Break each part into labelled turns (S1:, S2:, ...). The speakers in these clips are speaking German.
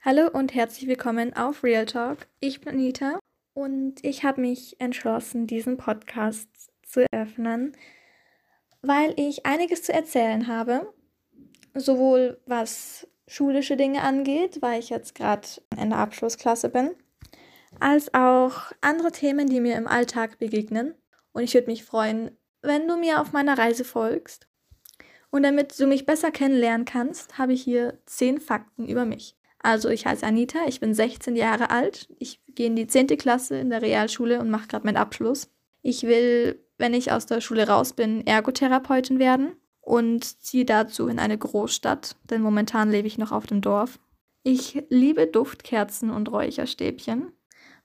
S1: Hallo und herzlich willkommen auf Real Talk. Ich bin Anita und ich habe mich entschlossen, diesen Podcast zu öffnen, weil ich einiges zu erzählen habe, sowohl was schulische Dinge angeht, weil ich jetzt gerade in der Abschlussklasse bin, als auch andere Themen, die mir im Alltag begegnen. Und ich würde mich freuen, wenn du mir auf meiner Reise folgst. Und damit du mich besser kennenlernen kannst, habe ich hier zehn Fakten über mich. Also ich heiße Anita, ich bin 16 Jahre alt, ich gehe in die 10. Klasse in der Realschule und mache gerade meinen Abschluss. Ich will, wenn ich aus der Schule raus bin, Ergotherapeutin werden und ziehe dazu in eine Großstadt, denn momentan lebe ich noch auf dem Dorf. Ich liebe Duftkerzen und Räucherstäbchen.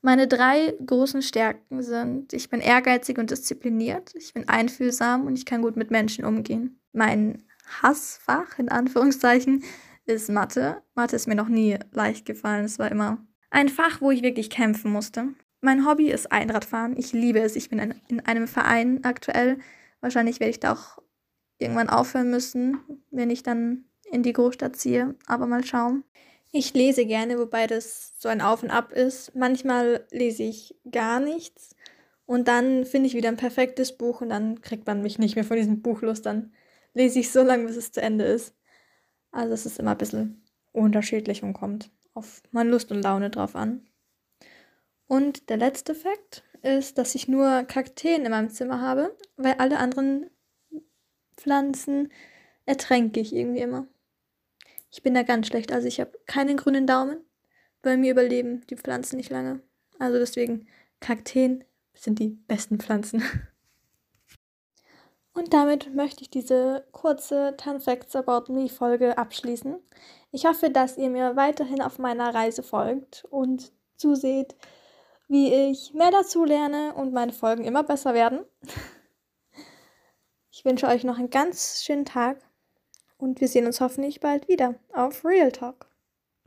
S1: Meine drei großen Stärken sind, ich bin ehrgeizig und diszipliniert, ich bin einfühlsam und ich kann gut mit Menschen umgehen. Mein Hassfach, in Anführungszeichen, ist Mathe. Mathe ist mir noch nie leicht gefallen. Es war immer ein Fach, wo ich wirklich kämpfen musste. Mein Hobby ist Einradfahren. Ich liebe es. Ich bin in einem Verein aktuell. Wahrscheinlich werde ich da auch irgendwann aufhören müssen, wenn ich dann in die Großstadt ziehe. Aber mal schauen. Ich lese gerne, wobei das so ein Auf und Ab ist. Manchmal lese ich gar nichts und dann finde ich wieder ein perfektes Buch und dann kriegt man mich nicht mehr von diesem Buch los. Dann lese ich so lange, bis es zu Ende ist. Also es ist immer ein bisschen unterschiedlich und kommt auf meine Lust und Laune drauf an. Und der letzte Fakt ist, dass ich nur Kakteen in meinem Zimmer habe, weil alle anderen Pflanzen ertränke ich irgendwie immer. Ich bin da ganz schlecht, also ich habe keinen grünen Daumen. Bei mir überleben die Pflanzen nicht lange. Also deswegen Kakteen sind die besten Pflanzen. Und damit möchte ich diese kurze 10 Facts About Me Folge abschließen. Ich hoffe, dass ihr mir weiterhin auf meiner Reise folgt und zuseht, wie ich mehr dazu lerne und meine Folgen immer besser werden. Ich wünsche euch noch einen ganz schönen Tag und wir sehen uns hoffentlich bald wieder auf Real Talk.